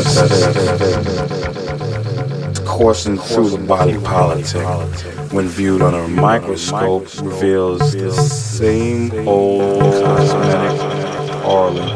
sunset state, coursing through the body politic, when viewed under a microscope, reveals the same old cosmetic aura.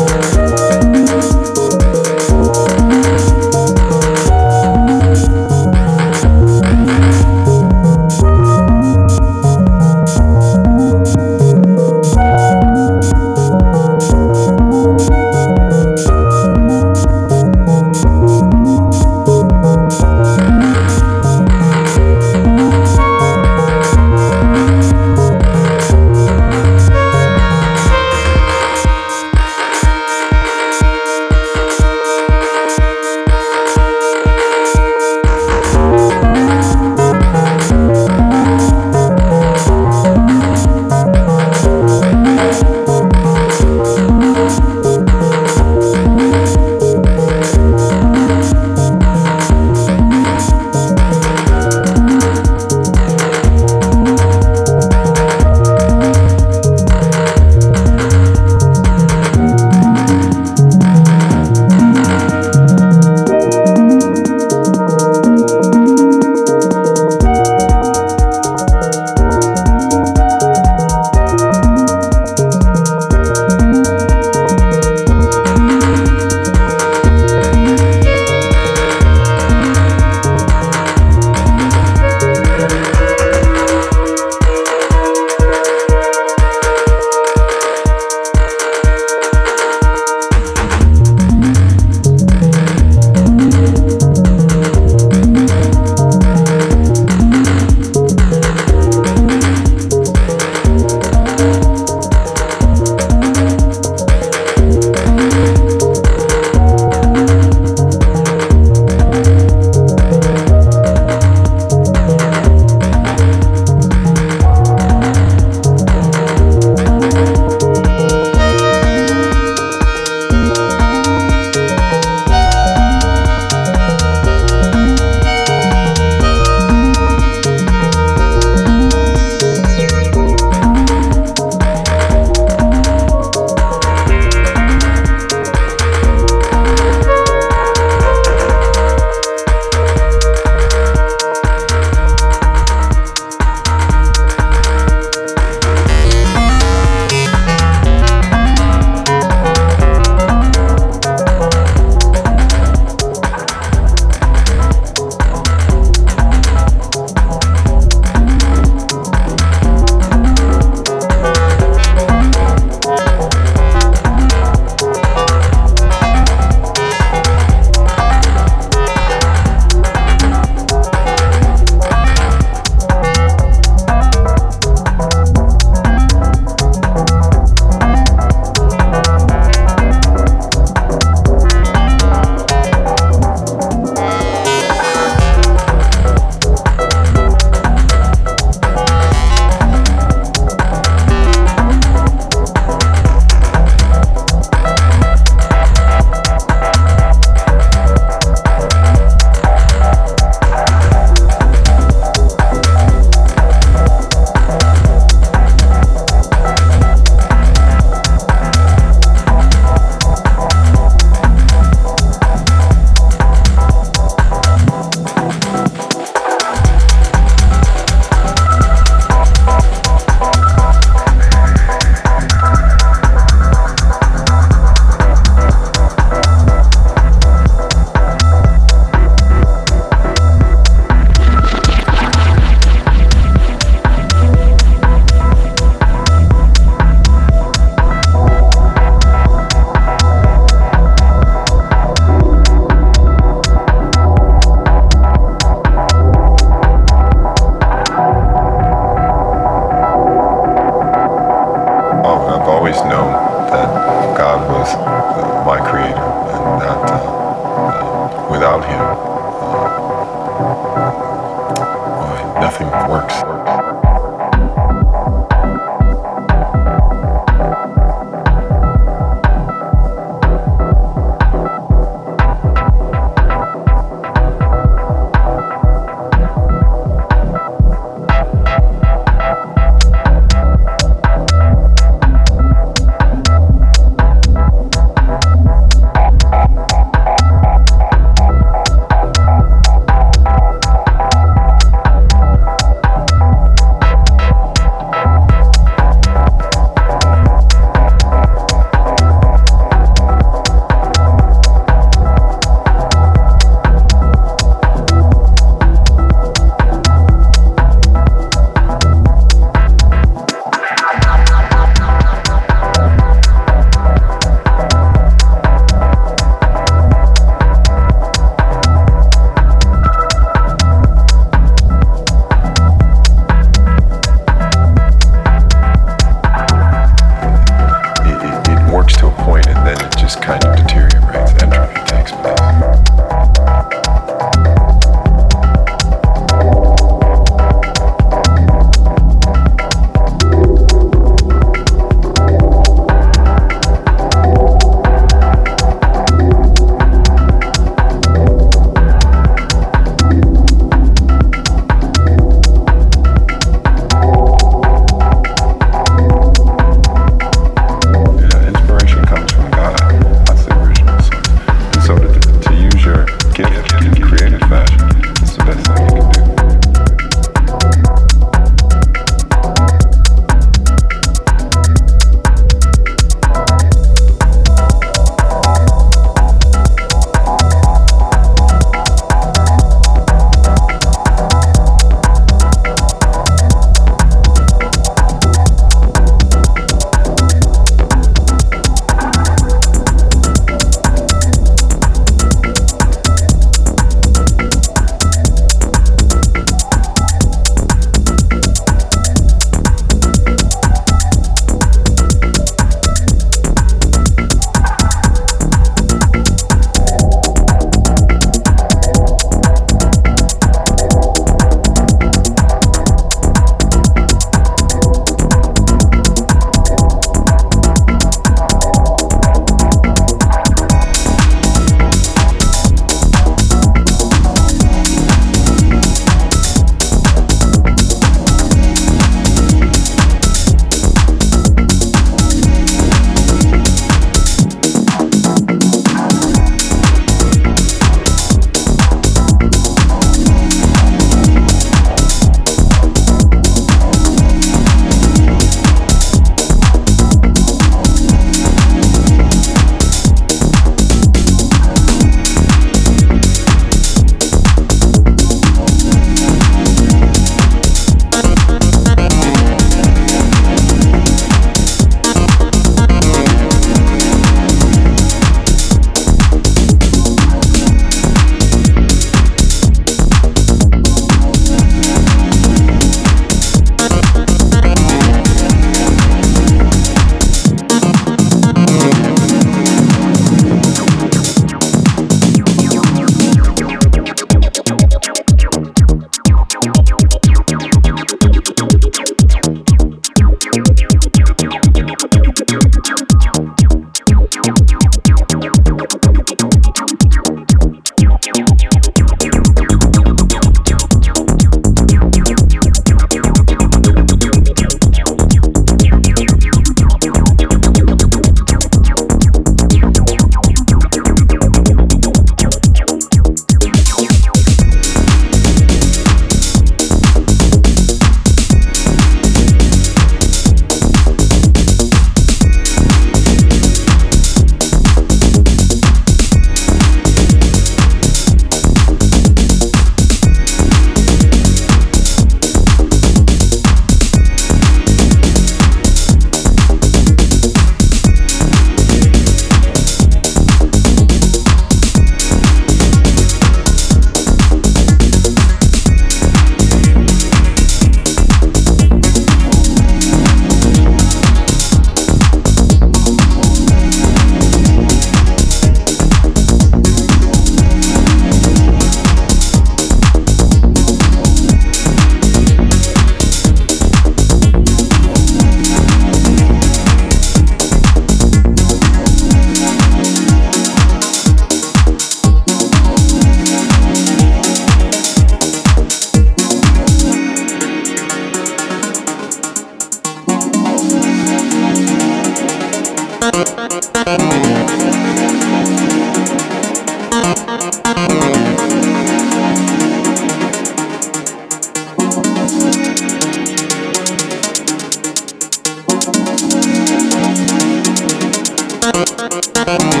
Thank